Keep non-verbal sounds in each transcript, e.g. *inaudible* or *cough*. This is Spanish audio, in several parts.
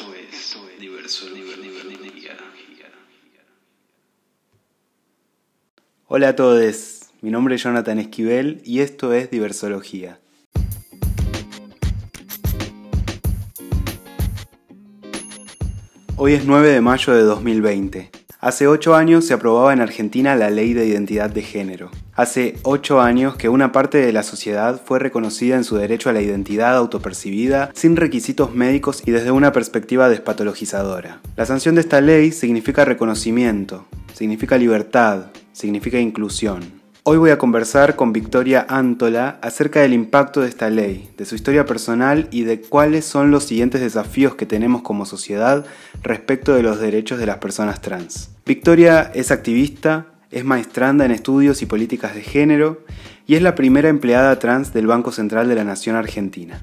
esto es Diversología. Hola a todos, mi nombre es Jonathan Esquivel y esto es Diversología. Hoy es 9 de mayo de 2020. Hace 8 años se aprobaba en Argentina la ley de identidad de género. Hace 8 años que una parte de la sociedad fue reconocida en su derecho a la identidad autopercibida sin requisitos médicos y desde una perspectiva despatologizadora. La sanción de esta ley significa reconocimiento, significa libertad, significa inclusión. Hoy voy a conversar con Victoria Antola acerca del impacto de esta ley, de su historia personal y de cuáles son los siguientes desafíos que tenemos como sociedad respecto de los derechos de las personas trans. Victoria es activista, es maestranda en estudios y políticas de género y es la primera empleada trans del Banco Central de la Nación Argentina.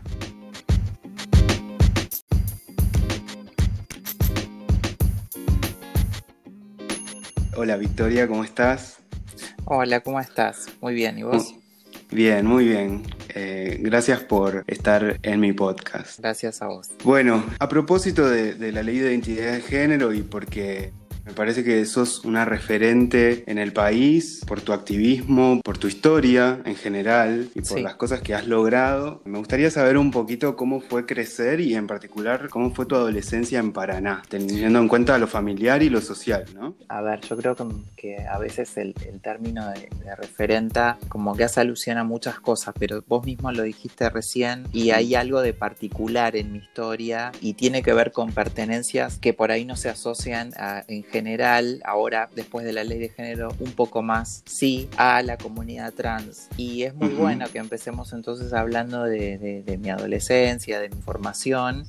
Hola Victoria, ¿cómo estás? Hola, ¿cómo estás? Muy bien, ¿y vos? Bien, muy bien. Eh, gracias por estar en mi podcast. Gracias a vos. Bueno, a propósito de, de la ley de identidad de género y porque me parece que sos una referente en el país por tu activismo, por tu historia en general y por Sí. las cosas que has logrado. Me gustaría saber un poquito cómo fue crecer y en particular cómo fue tu adolescencia en Paraná, teniendo en cuenta lo familiar y lo social, ¿no? A ver, yo creo que, que a veces el, el término de, de referenta como que hace alusión a muchas cosas, pero vos mismo lo dijiste recién y hay algo de particular en mi historia y tiene que ver con pertenencias que por ahí no se asocian a- en general, ahora después de la ley de género, un poco más sí a la comunidad trans. Y es muy Ujú. bueno que empecemos entonces hablando de, de- de mi adolescencia, de mi formación.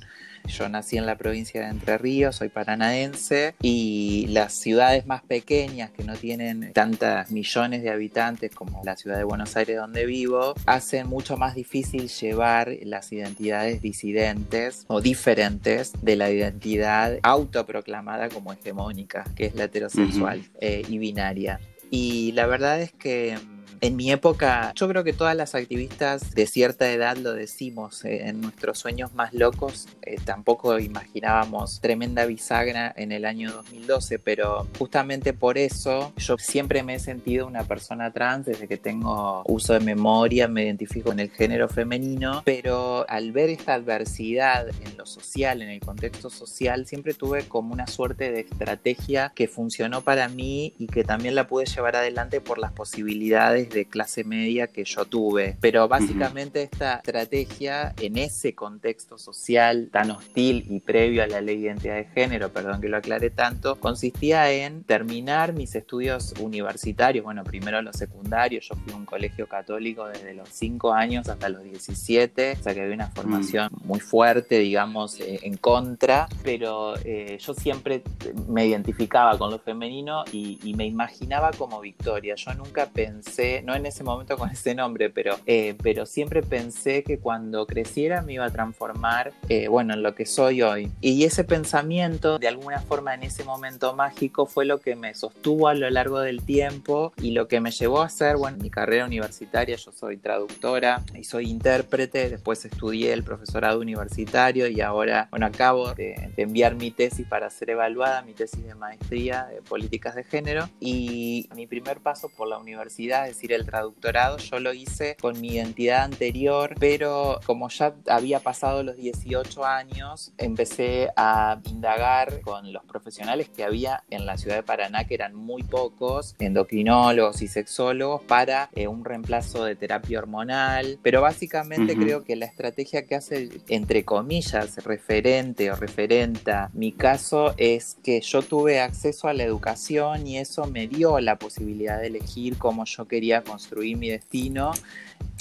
Yo nací en la provincia de Entre Ríos, soy paranaense y las ciudades más pequeñas que no tienen tantas millones de habitantes como la ciudad de Buenos Aires donde vivo, hacen mucho más difícil llevar las identidades disidentes o diferentes de la identidad autoproclamada como hegemónica, que es la heterosexual eh, y binaria. Y la verdad es que mm, en mi época, yo creo que todas las activistas de cierta edad lo decimos, eh, en nuestros sueños más locos eh, tampoco imaginábamos tremenda bisagra en el año 2012, pero justamente por eso yo siempre me he sentido una persona trans desde que tengo uso de memoria, me identifico con el género femenino, pero al ver esta adversidad en lo social, en el contexto social, siempre tuve como una suerte de estrategia que funcionó para mí y que también la pude llevar adelante por las posibilidades de clase media que yo tuve. Pero básicamente esta estrategia en ese contexto social tan hostil y previo a la ley de identidad de género, perdón que lo aclare tanto, consistía en terminar mis estudios universitarios, bueno, primero los secundarios, yo fui a un colegio católico desde los 5 años hasta los 17, o sea que había una formación muy fuerte, digamos, eh, en contra, pero eh, yo siempre me identificaba con lo femenino y, y me imaginaba como Victoria. Yo nunca pensé, no en ese momento con ese nombre, pero, eh, pero siempre pensé que cuando creciera me iba a transformar, eh, bueno, en lo que soy hoy. Y ese pensamiento, de alguna forma en ese momento mágico, fue lo que me sostuvo a lo largo del tiempo y lo que me llevó a hacer, bueno, mi carrera universitaria, yo soy traductora y soy intérprete, después estudié el profesorado universitario y ahora, bueno, acabo de, de enviar mi tesis para ser evaluada, mi tesis de maestría de políticas de género. Y mi primer paso por la universidad, es decir, el traductorado, yo lo hice con mi identidad anterior, pero como ya había pasado los 18 años, empecé a indagar con los profesionales que había en la ciudad de Paraná, que eran muy pocos, endocrinólogos y sexólogos, para eh, un reemplazo de terapia hormonal, pero básicamente Ujú. creo que la estrategia que hace, entre comillas, referente o referenta mi caso es que yo tuve acceso a la educación y eso me dio la posibilidad de elegir cómo yo quería construir mi destino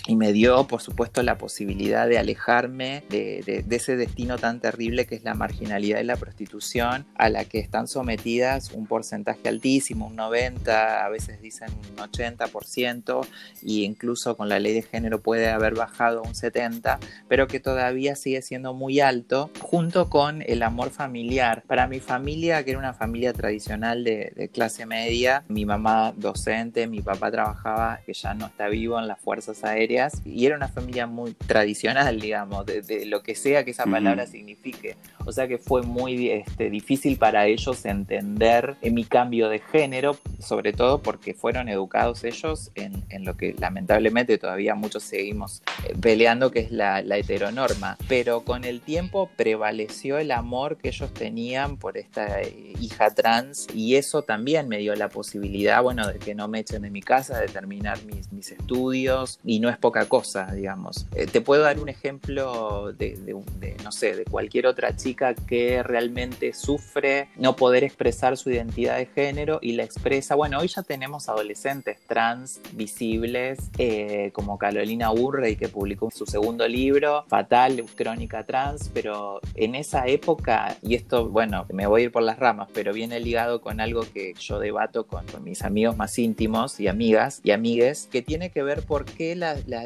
y me dio, por supuesto, la posibilidad de alejarme de, de- de ese destino tan terrible que es la marginalidad y la prostitución, a la que están sometidas un porcentaje altísimo, un 90, a veces dicen un 80%, y incluso con la ley de género puede haber bajado un 70%, pero que todavía sigue siendo muy alto, junto con el amor familiar. Para mi familia, que era una familia tradicional de, de clase media, mi mamá docente, mi papá trabajaba, que ya no está vivo en las Fuerzas Aéreas, familias y era una familia muy tradicional, digamos, de, lo que sea que esa palabra signifique. O sea que fue muy este, difícil para ellos entender mi cambio de género, sobre todo porque fueron educados ellos en, lo que lamentablemente todavía muchos seguimos eh, peleando, que es la, la heteronorma. Pero con el tiempo prevaleció el amor que ellos tenían por esta eh, hija trans y eso también me dio la posibilidad, bueno, de que no me echen de mi casa, de terminar mis, mis estudios y no es poca cosa, digamos. Eh, te puedo dar un ejemplo de, no sé, de cualquier otra chica que realmente sufre no poder expresar su identidad de género y la expresa, bueno, hoy ya tenemos adolescentes trans visibles eh, como Carolina Urrey que publicó su segundo libro, Fatal, Crónica Trans, pero en esa época, y esto, bueno, me voy a ir por las ramas, pero viene ligado con algo que yo debato con, mis amigos más íntimos y amigas y amigues, que tiene que ver por qué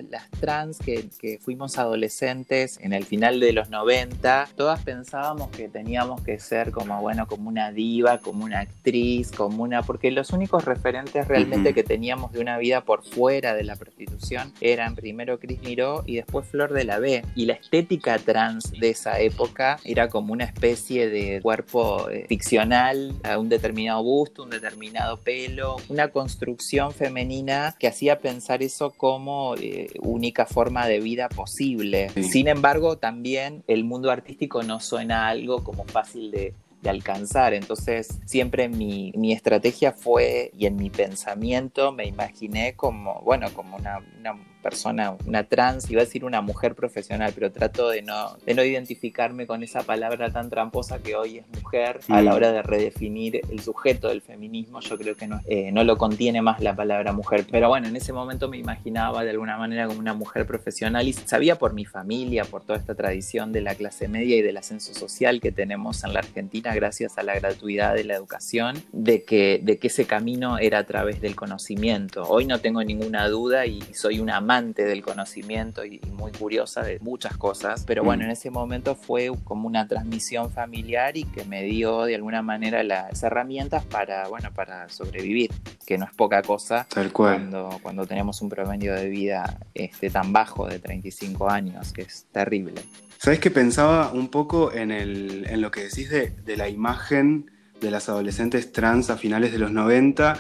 las trans que, que fuimos adolescentes en el final de los 90, todas pensábamos que teníamos que ser como, bueno, como una diva, como una actriz, como una... porque los únicos referentes realmente que teníamos de una vida por fuera de la prostitución eran primero Cris Miró y después Flor de la B. Y la estética trans de esa época era como una especie de cuerpo eh, ficcional, a un determinado gusto, un determinado pelo, una construcción femenina que hacía pensar eso como eh, única forma de vida posible. Sin embargo, también el mundo artístico no suena algo como fácil de, alcanzar. Entonces, siempre mi, mi, estrategia fue, y en mi pensamiento me imaginé como, bueno, como una, una persona, una trans, iba a decir una mujer profesional, pero trato de no, de no identificarme con esa palabra tan tramposa que hoy es mujer a la mm. hora de redefinir el sujeto del feminismo. Yo creo que no, eh, no lo contiene más la palabra mujer. Pero bueno, en ese momento me imaginaba de alguna manera como una mujer profesional y sabía por mi familia, por toda esta tradición de la clase media y del ascenso social que tenemos en la Argentina gracias a la gratuidad de la educación, de que, de que ese camino era a través del conocimiento. Hoy no tengo ninguna duda y soy una del conocimiento y, muy curiosa de muchas cosas, pero bueno, mm. en ese momento fue como una transmisión familiar y que me dio de alguna manera las herramientas para, bueno, para sobrevivir, que no es poca cosa Tal cual. Cuando, cuando tenemos un promedio de vida este, tan bajo de 35 años, que es terrible. ¿Sabes que pensaba un poco en, el, en lo que decís de, de la imagen de las adolescentes trans a finales de los 90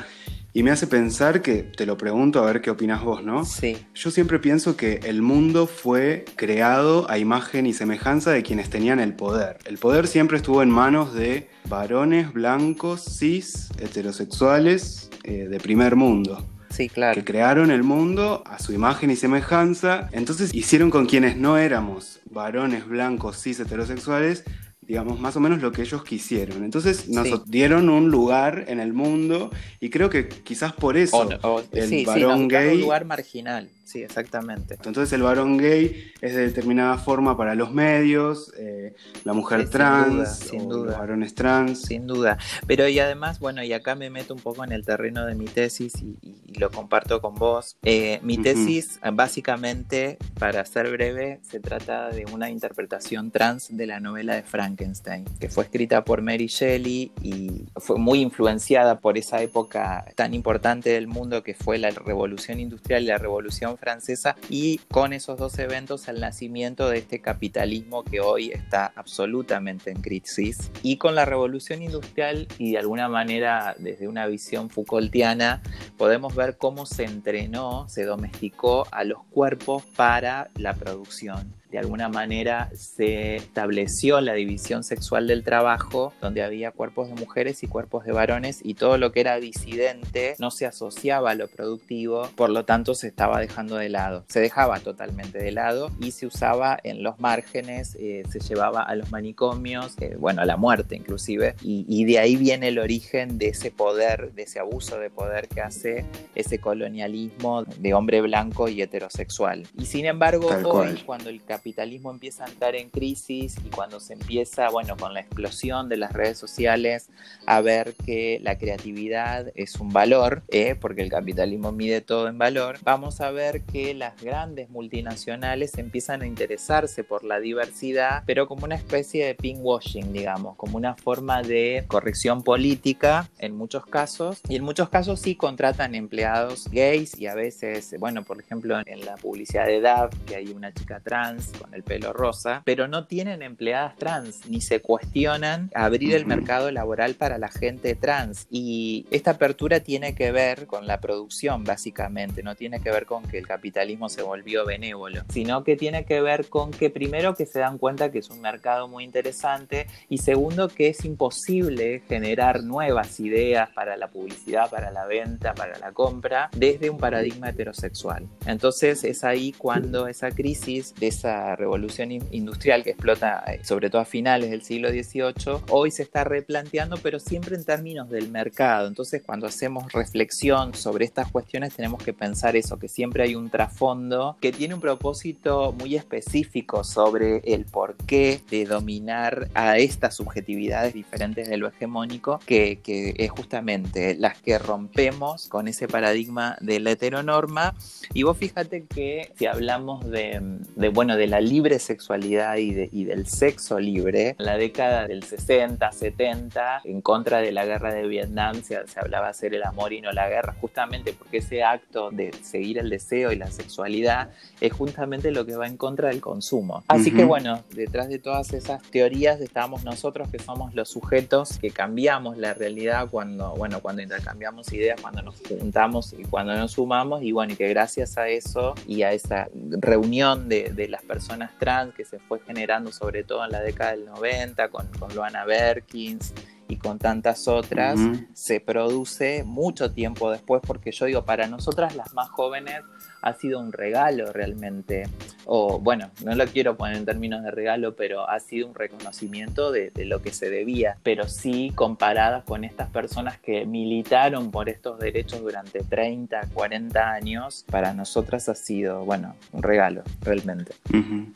y me hace pensar que, te lo pregunto a ver qué opinas vos, ¿no? Sí. Yo siempre pienso que el mundo fue creado a imagen y semejanza de quienes tenían el poder. El poder siempre estuvo en manos de varones blancos, cis, heterosexuales, eh, de primer mundo. Sí, claro. Que crearon el mundo a su imagen y semejanza. Entonces hicieron con quienes no éramos varones blancos, cis, heterosexuales, digamos, más o menos lo que ellos quisieron. Entonces nos dieron un lugar en el mundo y creo que quizás por eso el varón gay... Un lugar marginal. Sí, exactamente. Entonces el varón gay es de determinada forma para los medios, eh, la mujer trans, sin duda, los varones trans. Sin duda. Pero y además, bueno, y acá me meto un poco en el terreno de mi tesis y, lo comparto con vos. Eh, mi tesis, básicamente, para ser breve, se trata de una interpretación trans de la novela de Frankenstein, que fue escrita por Mary Shelley y fue muy influenciada por esa época tan importante del mundo que fue la revolución industrial y la revolución francesa y con esos dos eventos el nacimiento de este capitalismo que hoy está absolutamente en crisis. Y con la revolución industrial y de alguna manera desde una visión Foucaultiana podemos ver cómo se entrenó, se domesticó a los cuerpos para la producción de alguna manera se estableció la división sexual del trabajo, donde había cuerpos de mujeres y cuerpos de varones, y todo lo que era disidente no se asociaba a lo productivo, por lo tanto se estaba dejando de lado. Se dejaba totalmente de lado y se usaba en los márgenes, eh, se llevaba a los manicomios, eh, bueno, a la muerte inclusive, y, de ahí viene el origen de ese poder, de ese abuso de poder que hace ese colonialismo de hombre blanco y heterosexual. Y sin embargo, hoy, cuando el capitalismo empieza a entrar en crisis y cuando se empieza, bueno, con la explosión de las redes sociales, a ver que la creatividad es un valor, ¿eh? porque el capitalismo mide todo en valor, vamos a ver que las grandes multinacionales empiezan a interesarse por la diversidad, pero como una especie de pinkwashing, digamos, como una forma de corrección política en muchos casos, y en muchos casos sí contratan empleados gays y a veces, bueno, por ejemplo, en la publicidad de DAV, que hay una chica trans con el pelo rosa, pero no tienen empleadas trans, ni se cuestionan abrir el mercado laboral para la gente trans. Y esta apertura tiene que ver con la producción, básicamente, no tiene que ver con que el capitalismo se volvió benévolo, sino que tiene que ver con que primero que se dan cuenta que es un mercado muy interesante y segundo que es imposible generar nuevas ideas para la publicidad, para la venta, para la compra, desde un paradigma heterosexual. Entonces es ahí cuando esa crisis de esa revolución industrial que explota eh, sobre todo a finales del siglo XVIII, hoy se está replanteando, pero siempre en términos del mercado. Entonces cuando hacemos reflexión sobre estas cuestiones tenemos que pensar eso, que siempre hay un trasfondo que tiene un propósito muy específico sobre el porqué de dominar a estas subjetividades diferentes de lo hegemónico, que, que es justamente las que rompemos con ese paradigma de la heteronorma. Y vos fíjate que si hablamos de, de bueno, de la libre sexualidad y, de, y del sexo libre, en la década del 60, 70, en contra de la guerra de Vietnam, se, se hablaba hacer el amor y no la guerra, justamente porque ese acto de seguir el deseo y la sexualidad es justamente lo que va en contra del consumo. Así que bueno, detrás de todas esas teorías estamos nosotros que somos los sujetos que cambiamos la realidad cuando, bueno, cuando intercambiamos ideas, cuando nos juntamos y cuando nos sumamos y bueno, y que gracias a eso y a esa reunión de, de las personas trans que se fue generando sobre todo en la década del 90 con, con Luana Berkins y con tantas otras, uh -huh. se produce mucho tiempo después, porque yo digo, para nosotras las más jóvenes ha sido un regalo realmente, o bueno, no lo quiero poner en términos de regalo, pero ha sido un reconocimiento de, lo que se debía, pero sí comparadas con estas personas que militaron por estos derechos durante 30, 40 años, para nosotras ha sido, bueno, un regalo, realmente.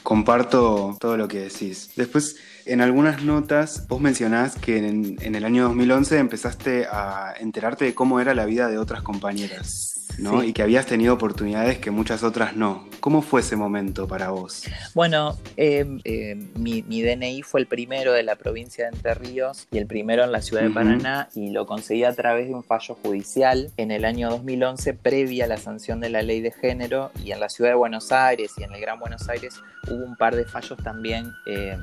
Comparto todo lo que decís. Después, en algunas notas, vos mencionás que en, en, el año 2011 empezaste a enterarte de cómo era la vida de otras compañeras. ¿No? Sí. Y que habías tenido oportunidades que muchas otras no. ¿Cómo fue ese momento para vos? Bueno, eh, eh, mi, mi, DNI fue el primero de la provincia de Entre Ríos y el primero en la ciudad de uh -huh. Paraná y lo conseguí a través de un fallo judicial en el año 2011 previa a la sanción de la ley de género y en la ciudad de Buenos Aires y en el Gran Buenos Aires hubo un par de fallos también eh,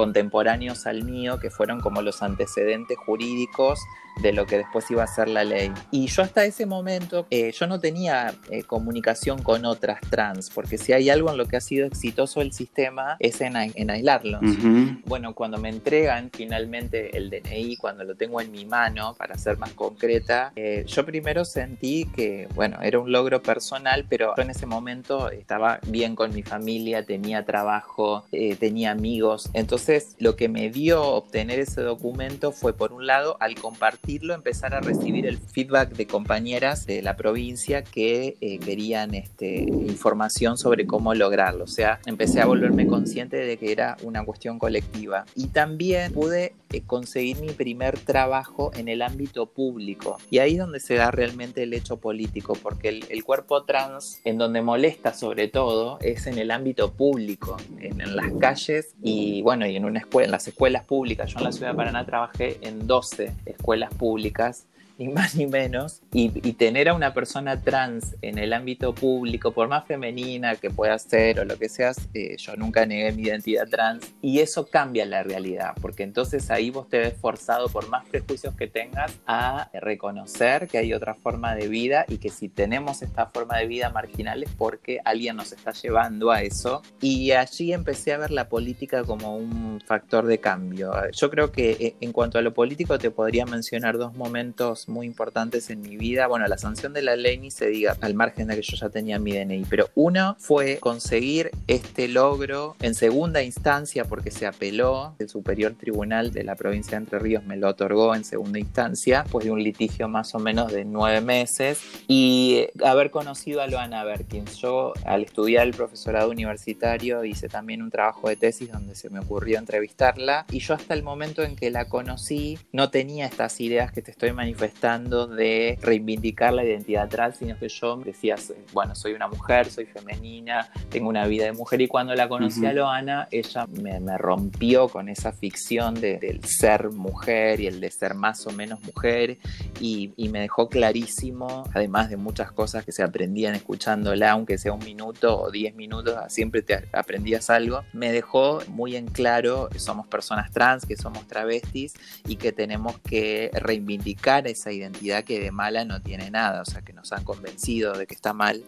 contemporáneos al mío que fueron como los antecedentes jurídicos de lo que después iba a ser la ley. Y yo hasta ese momento, eh, yo no tenía eh, comunicación con otras trans, porque si hay algo en lo que ha sido exitoso el sistema es en, en aislarlos. Uh -huh. Bueno, cuando me entregan finalmente el DNI, cuando lo tengo en mi mano, para ser más concreta, eh, yo primero sentí que, bueno, era un logro personal, pero yo en ese momento estaba bien con mi familia, tenía trabajo, eh, tenía amigos. Entonces, lo que me dio obtener ese documento fue, por un lado, al compartir empezar a recibir el feedback de compañeras de la provincia que eh, querían este, información sobre cómo lograrlo. O sea, empecé a volverme consciente de que era una cuestión colectiva. Y también pude eh, conseguir mi primer trabajo en el ámbito público. Y ahí es donde se da realmente el hecho político, porque el, el cuerpo trans, en donde molesta sobre todo, es en el ámbito público, en, en las calles y bueno, y en una escuela, en las escuelas públicas. Yo en la ciudad de Paraná trabajé en 12 escuelas públicas ni más ni menos, y, y, tener a una persona trans en el ámbito público, por más femenina que pueda ser o lo que seas, eh, yo nunca negué mi identidad trans, y eso cambia la realidad, porque entonces ahí vos te ves forzado, por más prejuicios que tengas, a reconocer que hay otra forma de vida y que si tenemos esta forma de vida marginal es porque alguien nos está llevando a eso, y allí empecé a ver la política como un factor de cambio. Yo creo que eh, en cuanto a lo político te podría mencionar dos momentos muy importantes en mi vida. Bueno, la sanción de la ley ni se diga, al margen de que yo ya tenía mi DNI, pero uno fue conseguir este logro en segunda instancia porque se apeló, el Superior Tribunal de la provincia de Entre Ríos me lo otorgó en segunda instancia, pues de un litigio más o menos de nueve meses, y haber conocido a Loana Berkins. Yo al estudiar el profesorado universitario hice también un trabajo de tesis donde se me ocurrió entrevistarla, y yo hasta el momento en que la conocí no tenía estas ideas que te estoy manifestando de reivindicar la identidad trans, sino que yo decía, bueno, soy una mujer, soy femenina, tengo una vida de mujer, y cuando la conocí a Loana, ella me, rompió con esa ficción del ser mujer y el de ser más o menos mujer, y, y me dejó clarísimo, además de muchas cosas que se aprendían escuchándola, aunque sea un minuto o diez minutos, siempre te aprendías algo, me dejó muy en claro que somos personas trans, que somos travestis y que tenemos que reivindicar esa identidad que de mala no tiene nada, o sea, que nos han convencido de que está mal,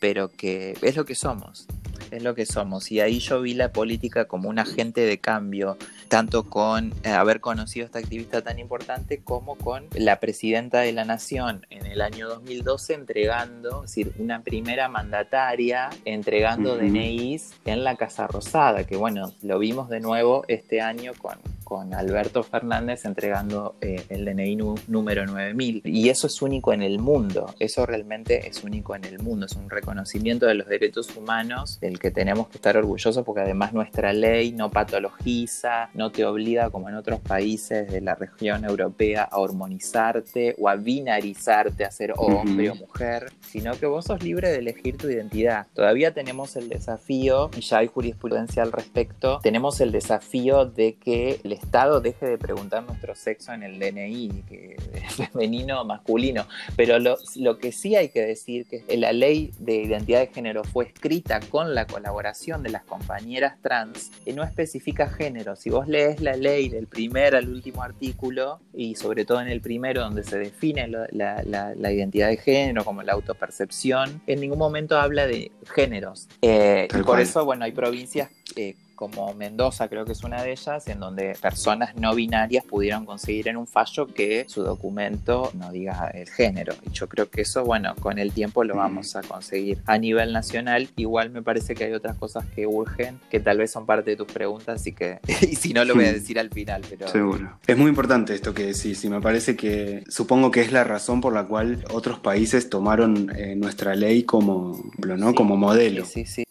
pero que es lo que somos es lo que somos. Y ahí yo vi la política como un agente de cambio, tanto con eh, haber conocido a esta activista tan importante como con la presidenta de la Nación en el año 2012 entregando, es decir, una primera mandataria entregando DNIs en la Casa Rosada, que bueno, lo vimos de nuevo este año con, con Alberto Fernández entregando eh, el DNI número 9000. Y eso es único en el mundo, eso realmente es único en el mundo, es un reconocimiento de los derechos humanos del que tenemos que estar orgullosos porque además nuestra ley no patologiza, no te obliga como en otros países de la región europea a hormonizarte o a binarizarte, a ser hombre o mujer, sino que vos sos libre de elegir tu identidad. Todavía tenemos el desafío, y ya hay jurisprudencia al respecto, tenemos el desafío de que el Estado deje de preguntar nuestro sexo en el DNI, que es *laughs* femenino o masculino. Pero lo, lo que sí hay que decir que la ley de identidad de género fue escrita con la colaboración de las compañeras trans y no especifica género. Si vos lees la ley del primer al último artículo, y sobre todo en el primero donde se define la, la, identidad de género como la autopercepción, en ningún momento habla de géneros. Eh, y por eso, bueno, hay provincias eh, como Mendoza creo que es una de ellas, en donde personas no binarias pudieron conseguir en un fallo que su documento no diga el género. Y yo creo que eso, bueno, con el tiempo lo vamos a conseguir. A nivel nacional, igual me parece que hay otras cosas que urgen, que tal vez son parte de tus preguntas y que, *laughs* y si no, lo voy a decir al final. Pero... Seguro. Es muy importante esto que decís y me parece que supongo que es la razón por la cual otros países tomaron eh, nuestra ley como, ¿no? como modelo. Sí, sí, sí.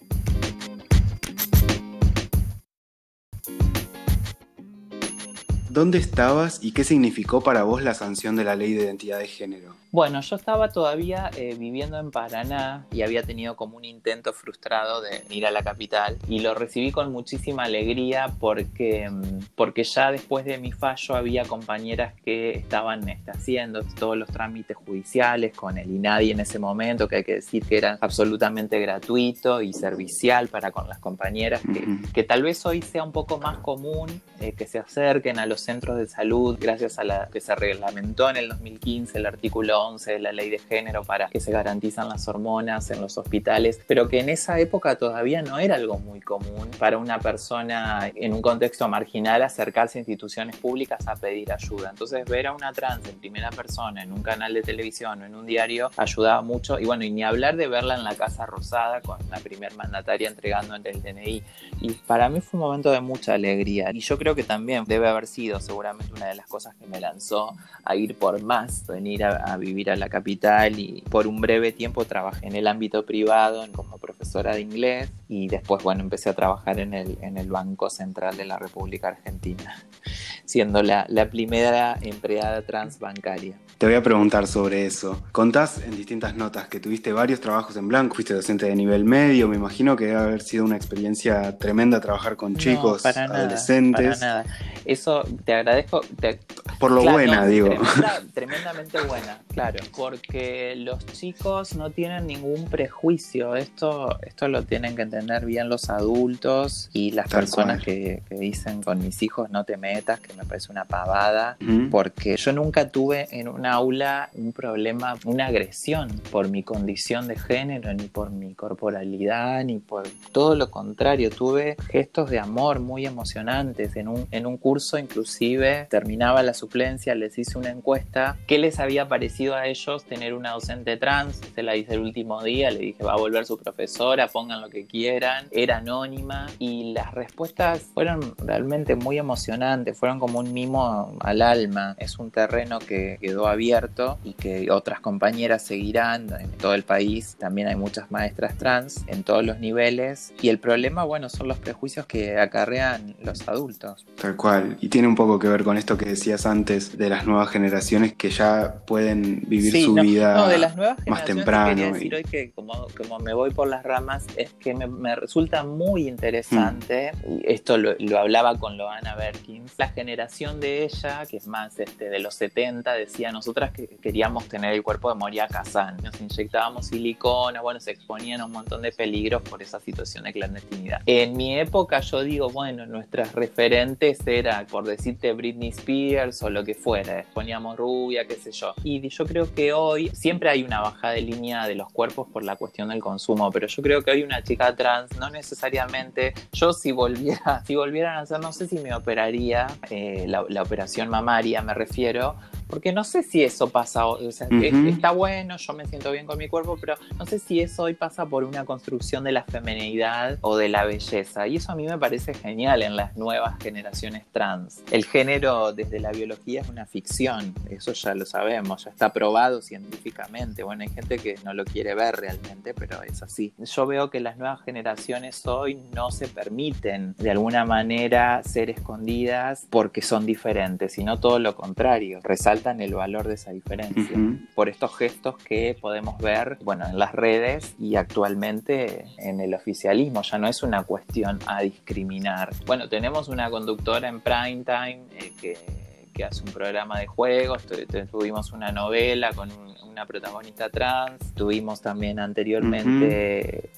¿Dónde estabas y qué significó para vos la sanción de la ley de identidad de género? Bueno, yo estaba todavía eh, viviendo en Paraná y había tenido como un intento frustrado de ir a la capital y lo recibí con muchísima alegría porque, mm, porque ya después de mi fallo había compañeras que estaban este, haciendo todos los trámites judiciales con el INADI en ese momento, que hay que decir que era absolutamente gratuito y servicial para con las compañeras, que, que tal vez hoy sea un poco más común eh, que se acerquen a los centros de salud gracias a la que se reglamentó en el 2015 el artículo de la ley de género para que se garantizan las hormonas en los hospitales, pero que en esa época todavía no era algo muy común para una persona en un contexto marginal acercarse a instituciones públicas a pedir ayuda. Entonces ver a una trans en primera persona en un canal de televisión o en un diario ayudaba mucho y bueno, y ni hablar de verla en la Casa Rosada con la primer mandataria entregando el DNI. Y para mí fue un momento de mucha alegría y yo creo que también debe haber sido seguramente una de las cosas que me lanzó a ir por más, venir a, a vivir a la capital y por un breve tiempo trabajé en el ámbito privado como profesora de inglés y después, bueno, empecé a trabajar en el, en el Banco Central de la República Argentina, *laughs* siendo la, la primera empleada transbancaria. Te voy a preguntar sobre eso. Contás en distintas notas que tuviste varios trabajos en blanco, fuiste docente de nivel medio, me imagino que debe haber sido una experiencia tremenda trabajar con chicos, para adolescentes. Nada, para nada. Eso te agradezco. Por lo buena, digo. *laughs* tremendamente buena, claro, porque los chicos no tienen ningún prejuicio. Esto, esto lo tienen que entender bien los adultos y las personas que, dicen con mis hijos no te metas, que me parece una pavada, porque yo nunca tuve en un aula un problema, una agresión por mi condición de género, ni por mi corporalidad, ni por todo lo contrario. Tuve gestos de amor muy emocionantes. En un, en un curso inclusive terminaba la suplencia les hice una encuesta. ¿Qué les había parecido a ellos tener una docente trans? Se la hice el último día, le dije va a volver su profesora, pongan lo que quieran. Era anónima y las respuestas fueron realmente muy emocionantes, fueron como un mimo al alma. Es un terreno que quedó abierto y que otras compañeras seguirán en todo el país. También hay muchas maestras trans en todos los niveles y el problema, bueno, son los prejuicios que acarrean los adultos. Tal cual. Y tiene un poco que ver con esto que decías antes de las nuevas generaciones que ya pueden vivir su vida de las nuevas más temprano. Quería decir hoy que como, como, me voy por las ramas, es que me, me resulta muy interesante, mm. y esto lo, lo, hablaba con Loana Berkins, la generación de ella, que es más este, de los 70, decía, nosotras que queríamos tener el cuerpo de Moria Kazan, nos inyectábamos silicona, bueno, se exponían a un montón de peligros por esa situación de clandestinidad. En mi época yo digo, bueno, nuestras referentes era, por decirte, Britney Spears o lo que fuera, poníamos rubia, qué sé yo. Y yo creo que hoy siempre hay una bajada de línea de los cuerpos por la cuestión del consumo, pero yo creo que hoy una chica trans no necesariamente, yo si volviera, *laughs* si volvieran a hacer, no sé si me operaría eh, la, la operación mamaria, me refiero, porque no sé si eso pasa, o sea, está bueno, yo me siento bien con mi cuerpo, pero no sé si eso hoy pasa por una construcción de la feminidad o de la belleza. Y eso a mí me parece genial en las nuevas generaciones trans. El género desde la biología es una ficción, eso ya lo sabemos, ya está probado científicamente. Bueno, hay gente que no lo quiere ver realmente, pero es así. Yo veo que las nuevas generaciones hoy no se permiten de alguna manera ser escondidas porque son diferentes, sino todo lo contrario. Resalta el valor de esa diferencia. Por estos gestos que podemos ver bueno, en las redes y actualmente en el oficialismo. Ya no es una cuestión a discriminar. Bueno, tenemos una conductora en prime time eh, que, que, hace un programa de juegos, tuvimos una novela con una protagonista trans, tuvimos también anteriormente...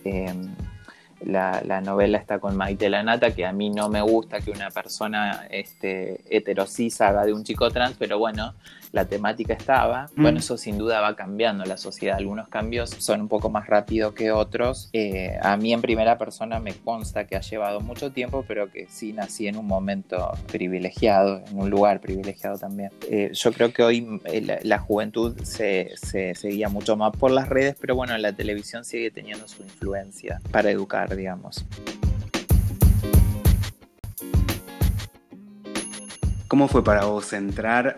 la, la, novela está con Maite Lanata, que a mí no me gusta que una persona este, heterosis haga de un chico trans, pero bueno, la temática estaba. Mm. Bueno, eso sin duda va cambiando la sociedad. Algunos cambios son un poco más rápidos que otros. Eh, a mí en primera persona me consta que ha llevado mucho tiempo, pero que sí nací en un momento privilegiado, en un lugar privilegiado también. Eh, yo creo que hoy eh, la, juventud se, se, seguía mucho más por las redes, pero bueno, la televisión sigue teniendo su influencia para educar, digamos. ¿Cómo fue para vos entrar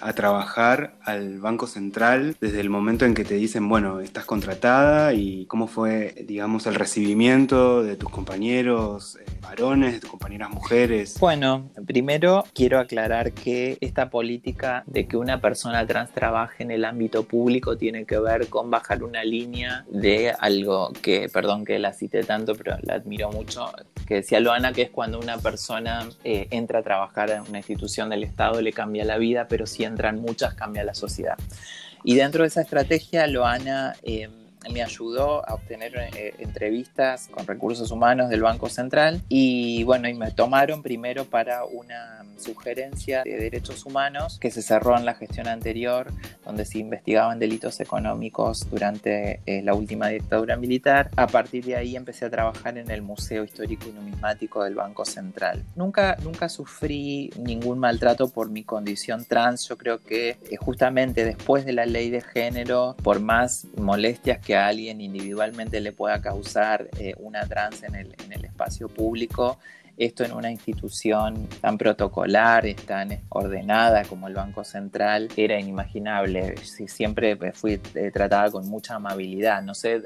a trabajar al Banco Central desde el momento en que te dicen, bueno, estás contratada y cómo fue, digamos, el recibimiento de tus compañeros eh, varones, de tus compañeras mujeres? Bueno, primero quiero aclarar que esta política de que una persona trans trabaje en el ámbito público tiene que ver con bajar una línea de algo que, perdón que la cité tanto, pero la admiro mucho, que decía Loana, que es cuando una persona eh, entra a trabajar en una institución del Estado le cambia la vida, pero si entran muchas cambia la sociedad. Y dentro de esa estrategia, Loana... Eh, me ayudó a obtener eh, entrevistas con recursos humanos del Banco Central y bueno, y me tomaron primero para una sugerencia de derechos humanos que se cerró en la gestión anterior, donde se investigaban delitos económicos durante eh, la última dictadura militar. A partir de ahí empecé a trabajar en el Museo Histórico y Numismático del Banco Central. Nunca, nunca sufrí ningún maltrato por mi condición trans. Yo creo que eh, justamente después de la ley de género, por más molestias que alguien individualmente le pueda causar eh, una trans en el, en el espacio público, esto en una institución tan protocolar, tan ordenada como el Banco Central, era inimaginable. Siempre fui eh, tratada con mucha amabilidad. No sé,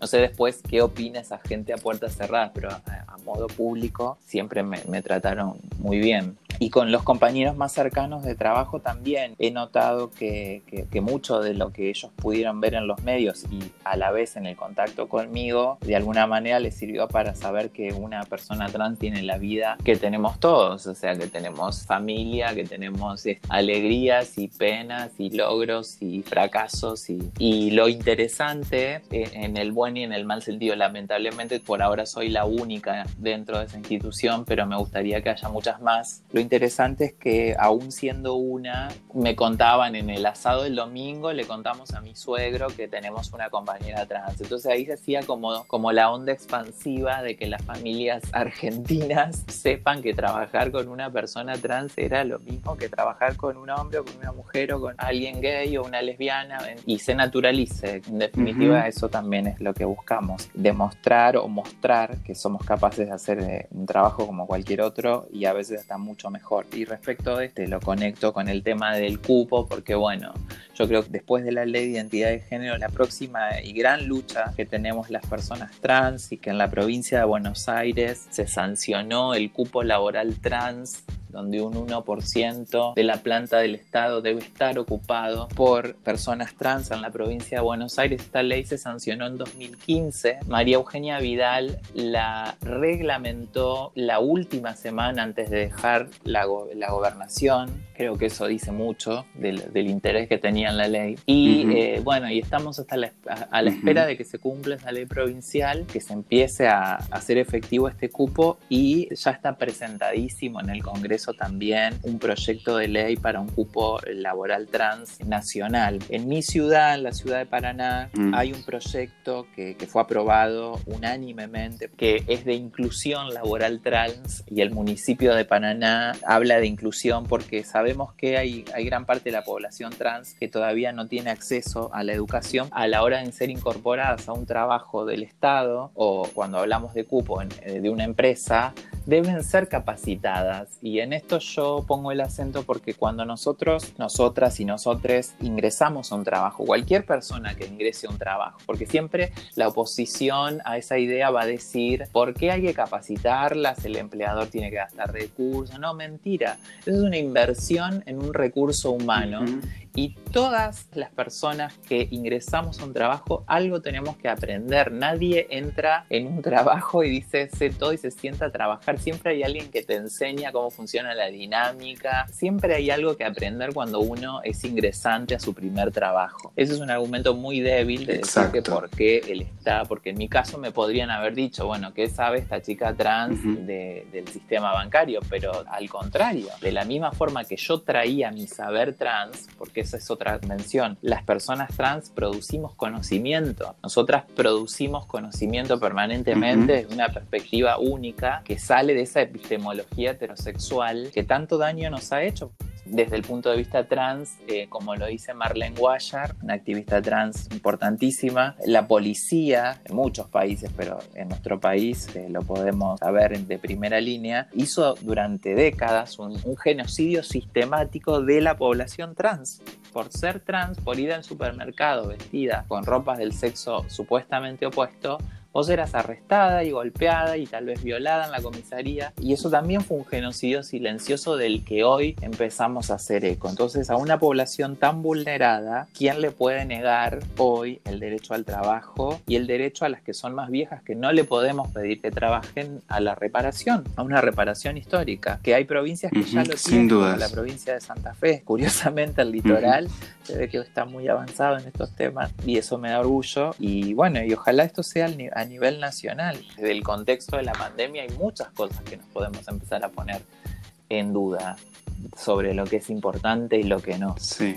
no sé después qué opina esa gente a puertas cerradas, pero a, modo público siempre me, me trataron muy bien. Y con los compañeros más cercanos de trabajo también he notado que, que, mucho de lo que ellos pudieron ver en los medios y a la vez en el contacto conmigo, de alguna manera les sirvió para saber que una persona trans tiene la vida que tenemos todos, o sea, que tenemos familia, que tenemos alegrías y penas y logros y fracasos y, y lo interesante eh, en el buen y en el mal sentido, lamentablemente por ahora soy la única dentro de esa institución, pero me gustaría que haya muchas más. Lo interesante es que aún siendo una, me contaban en el asado del domingo, le contamos a mi suegro que tenemos una compañera trans. Entonces ahí se hacía como, como la onda expansiva de que las familias *laughs* argentinas sepan que trabajar con una persona trans era lo mismo que trabajar con un hombre o con una mujer o con alguien gay o una lesbiana y se naturalice. En definitiva, eso también es lo que buscamos, demostrar o mostrar que somos capaces de hacer eh, un trabajo como cualquier otro y a veces está mucho mejor. Y respecto de este, lo conecto con el tema del cupo, porque bueno, yo creo que después de la ley de identidad de género, la próxima y gran lucha que tenemos las personas trans y que en la provincia de Buenos Aires se sancionó el cupo laboral trans donde un 1% de la planta del Estado debe estar ocupado por personas trans en la provincia de Buenos Aires. Esta ley se sancionó en 2015. María Eugenia Vidal la reglamentó la última semana antes de dejar la, gobernación. Creo que eso dice mucho del, interés que tenía en la ley. Y eh, bueno, y estamos hasta la, a, la espera de que se cumpla esa ley provincial, que se empiece a hacer efectivo este cupo y ya está presentadísimo en el Congreso también un proyecto de ley para un cupo laboral trans nacional. En mi ciudad, en la ciudad de Paraná, mm. hay un proyecto que, que, fue aprobado unánimemente que es de inclusión laboral trans y el municipio de Paraná habla de inclusión porque sabemos que hay, hay gran parte de la población trans que todavía no tiene acceso a la educación a la hora de ser incorporadas a un trabajo del Estado o cuando hablamos de cupo eh, de una empresa deben ser capacitadas y en esto yo pongo el acento porque cuando nosotros, nosotras y nosotres ingresamos a un trabajo, cualquier persona que ingrese a un trabajo, porque siempre la oposición a esa idea va a decir, ¿por qué hay que capacitarlas? El empleador tiene que gastar recursos. No, mentira. es una inversión en un recurso humano y todas las personas que ingresamos a un trabajo, algo tenemos que aprender. Nadie entra en un trabajo y dice, sé todo y se sienta a trabajar. Siempre hay alguien que te enseña cómo funciona la dinámica. Siempre hay algo que aprender cuando uno es ingresante a su primer trabajo. Ese es un argumento muy débil de decir que por qué él está, porque en mi caso me podrían haber dicho, bueno, ¿qué sabe esta chica trans del sistema bancario? Pero al contrario, de la misma forma que yo traía mi saber trans, porque esa es otra mención, las personas trans producimos conocimiento. Nosotras producimos conocimiento permanentemente desde una perspectiva única que sale de esa epistemología heterosexual que tanto daño nos ha hecho desde el punto de vista trans, eh, como lo dice Marlene Guayar, una activista trans importantísima, la policía en muchos países, pero en nuestro país eh, lo podemos saber de primera línea, hizo durante décadas un, un genocidio sistemático de la población trans. Por ser trans, por ir al supermercado vestida con ropas del sexo supuestamente opuesto, Vos eras arrestada y golpeada y tal vez violada en la comisaría. Y eso también fue un genocidio silencioso del que hoy empezamos a hacer eco. Entonces, a una población tan vulnerada, ¿quién le puede negar hoy el derecho al trabajo y el derecho a las que son más viejas que no le podemos pedir que trabajen a la reparación, a una reparación histórica? Que hay provincias que ya lo tienen, como la provincia de Santa Fe. *laughs* Curiosamente, el litoral se ve que está muy avanzado en estos temas y eso me da orgullo. Y bueno, y ojalá esto sea al nivel a nivel nacional. Desde el contexto de la pandemia hay muchas cosas que nos podemos empezar a poner en duda sobre lo que es importante y lo que no. Sí.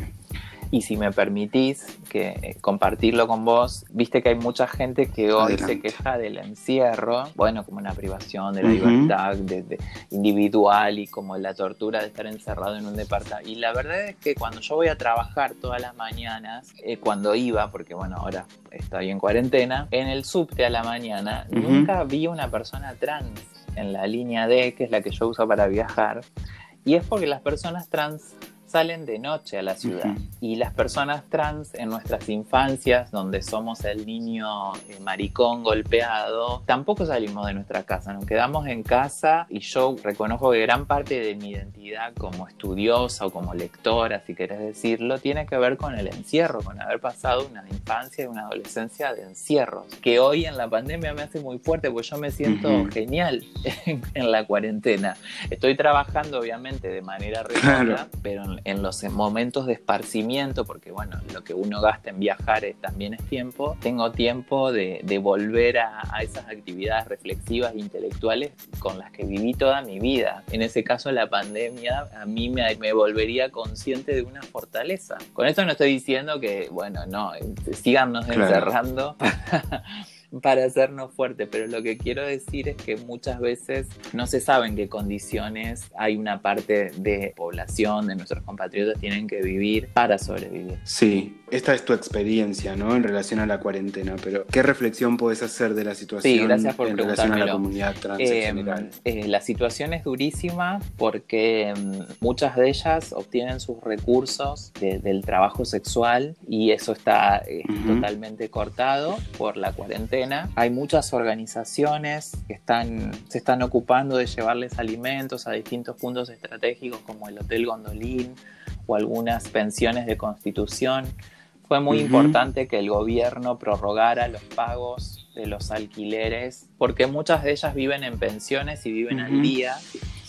Y si me permitís que eh, compartirlo con vos, viste que hay mucha gente que hoy se queja del encierro, bueno, como una privación de la libertad de, individual y como la tortura de estar encerrado en un departamento. Y la verdad es que cuando yo voy a trabajar todas las mañanas, eh, cuando iba, porque bueno, ahora estoy en cuarentena, en el subte a la mañana, nunca vi una persona trans en la línea D, que es la que yo uso para viajar. Y es porque las personas trans salen de noche a la ciudad. Y las personas trans en nuestras infancias, donde somos el niño eh, maricón golpeado, tampoco salimos de nuestra casa, nos quedamos en casa y yo reconozco que gran parte de mi identidad como estudiosa o como lectora, si querés decirlo, tiene que ver con el encierro, con haber pasado una infancia y una adolescencia de encierros, que hoy en la pandemia me hace muy fuerte porque yo me siento genial *laughs* en, la cuarentena. Estoy trabajando obviamente de manera remota, pero en los momentos de esparcimiento, porque bueno, lo que uno gasta en viajar también es tiempo, tengo tiempo de, volver a, esas actividades reflexivas e intelectuales con las que viví toda mi vida. En ese caso, la pandemia a mí me, me volvería consciente de una fortaleza. Con esto no estoy diciendo que, bueno, no, síganos encerrando *laughs* para hacernos fuertes, pero lo que quiero decir es que muchas veces no se sabe en qué condiciones hay una parte de población, de nuestros compatriotas, tienen que vivir para sobrevivir. Sí, esta es tu experiencia, ¿no? En relación a la cuarentena, pero ¿qué reflexión puedes hacer de la situación sí, gracias por en relación a la comunidad trans en em, general? Eh, la situación es durísima porque em, muchas de ellas obtienen sus recursos del trabajo sexual y eso está eh, totalmente cortado por la cuarentena. Hay muchas organizaciones que están, se están ocupando de llevarles alimentos a distintos puntos estratégicos como el Hotel Gondolín o algunas pensiones de constitución. Fue muy importante que el gobierno prorrogara los pagos de los alquileres, porque muchas de ellas viven en pensiones y viven al día.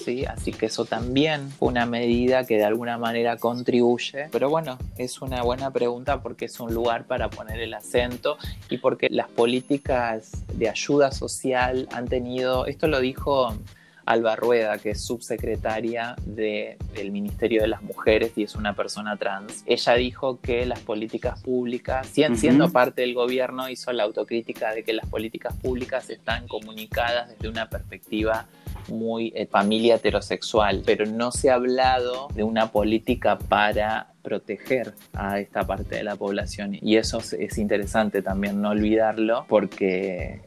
¿Sí? Así que eso también fue una medida que de alguna manera contribuye. Pero bueno, es una buena pregunta porque es un lugar para poner el acento y porque las políticas de ayuda social han tenido, esto lo dijo Alba Rueda, que es subsecretaria del Ministerio de las Mujeres y es una persona trans. Ella dijo que las políticas públicas, siendo parte del gobierno, hizo la autocrítica de que las políticas públicas están comunicadas desde una perspectiva muy eh, familia heterosexual, pero no se ha hablado de una política para proteger a esta parte de la población. Y eso es interesante también no olvidarlo porque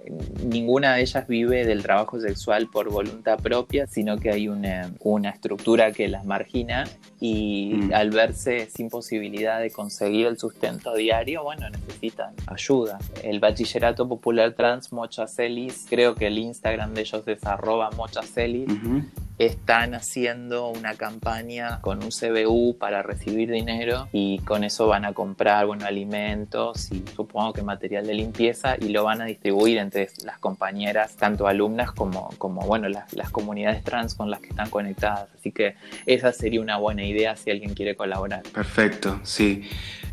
ninguna de ellas vive del trabajo sexual por voluntad propia sino que hay una, una estructura que las margina y mm. al verse sin posibilidad de conseguir el sustento diario bueno necesitan ayuda. El bachillerato popular trans Mochacelis creo que el Instagram de ellos es arroba Mochacelis están haciendo una campaña con un CBU para recibir dinero y con eso van a comprar bueno, alimentos y supongo que material de limpieza y lo van a distribuir entre las compañeras, tanto alumnas como, como bueno, las, las comunidades trans con las que están conectadas. Así que esa sería una buena idea si alguien quiere colaborar. Perfecto, sí.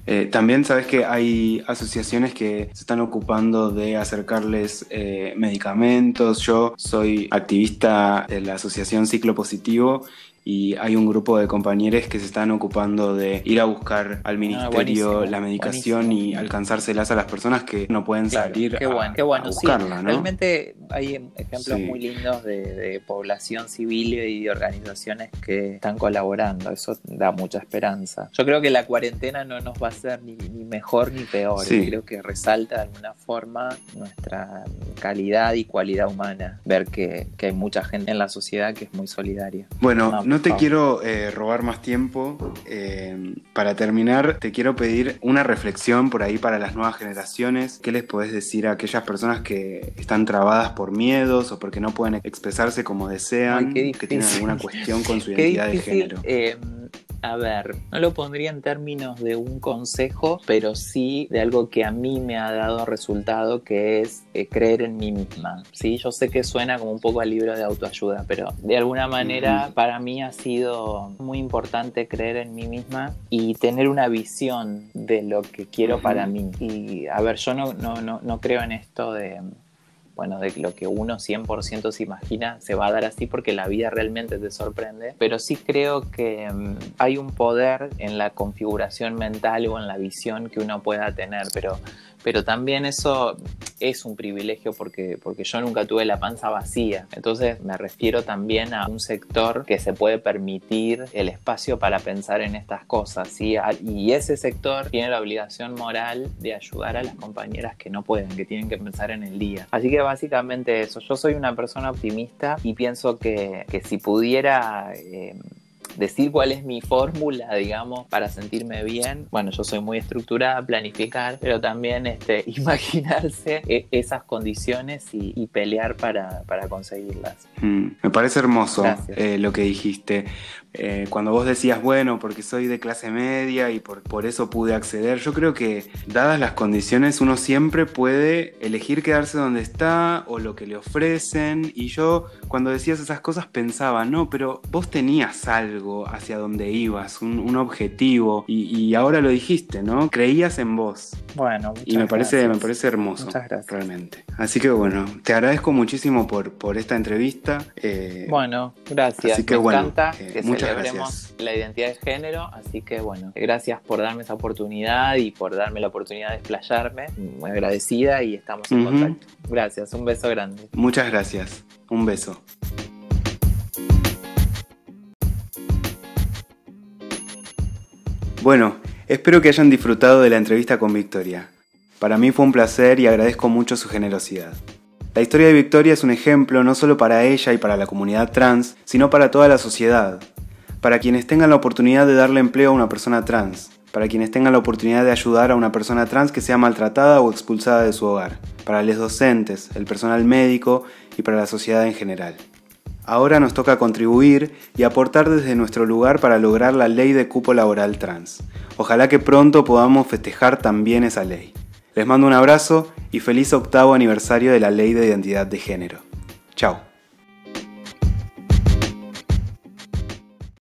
Eh, también sabes que hay asociaciones que se están ocupando de acercarles eh, medicamentos. Yo soy activista de la asociación Ciclo Positivo y hay un grupo de compañeros que se están ocupando de ir a buscar al ah, ministerio la medicación y alcanzárselas a las personas que no pueden salir qué bueno, qué bueno. buscarla. Realmente hay ejemplos muy lindos de, población civil y de organizaciones que están colaborando. Eso da mucha esperanza. Yo creo que la cuarentena no nos va a hacer ni, mejor ni peor. Creo que resalta de alguna forma nuestra calidad y cualidad humana. Ver que, hay mucha gente en la sociedad que es muy solidaria. Bueno, no, te quiero eh, robar más tiempo. Eh, para terminar, te quiero pedir una reflexión por ahí para las nuevas generaciones. ¿Qué les podés decir a aquellas personas que están trabadas por miedos o porque no pueden expresarse como desean, que tienen alguna cuestión con su identidad de género? Eh, a ver, no lo pondría en términos de un consejo, pero sí de algo que a mí me ha dado resultado, que es eh, creer en mí misma. Sí, yo sé que suena como un poco al libro de autoayuda, pero de alguna manera para mí ha sido muy importante creer en mí misma y tener una visión de lo que quiero para mí. Y a ver, yo no, no, no, no creo en esto de bueno, de lo que uno 100% se imagina se va a dar así porque la vida realmente te sorprende, pero sí creo que mm, hay un poder en la configuración mental o en la visión que uno pueda tener, pero pero también eso es un privilegio porque, porque yo nunca tuve la panza vacía. Entonces me refiero también a un sector que se puede permitir el espacio para pensar en estas cosas. Y ese sector tiene la obligación moral de ayudar a las compañeras que no pueden, que tienen que pensar en el día. Así que básicamente eso. Yo soy una persona optimista y pienso que, que si pudiera... Eh, decir cuál es mi fórmula, digamos, para sentirme bien. Bueno, yo soy muy estructurada, planificar, pero también este, *laughs* imaginarse e, esas condiciones y, pelear para, conseguirlas. Mm, me parece hermoso eh, lo que dijiste. eh, cuando vos decías, bueno, porque soy de clase media y por, por eso pude acceder, yo creo que dadas las condiciones uno siempre puede elegir quedarse donde está o lo que le ofrecen. Y yo cuando decías esas cosas pensaba, no, pero vos tenías algo hacia donde ibas, un, objetivo y, ahora lo dijiste, ¿no? Creías en vos. Bueno, y me parece, me parece hermoso, realmente. Así que bueno, te agradezco muchísimo por, por esta entrevista. Eh, bueno, gracias. Así que, me encanta eh, que celebremos la identidad de género, así que bueno, gracias por darme esa oportunidad y por darme la oportunidad de explayarme. Muy agradecida y estamos en contacto. Gracias, un beso grande. Muchas gracias. Un beso. Bueno, espero que hayan disfrutado de la entrevista con Victoria. Para mí fue un placer y agradezco mucho su generosidad. La historia de Victoria es un ejemplo no solo para ella y para la comunidad trans, sino para toda la sociedad, para quienes tengan la oportunidad de darle empleo a una persona trans, para quienes tengan la oportunidad de ayudar a una persona trans que sea maltratada o expulsada de su hogar, para los docentes, el personal médico y para la sociedad en general. Ahora nos toca contribuir y aportar desde nuestro lugar para lograr la ley de cupo laboral trans. Ojalá que pronto podamos festejar también esa ley. Les mando un abrazo y feliz octavo aniversario de la ley de identidad de género. Chao.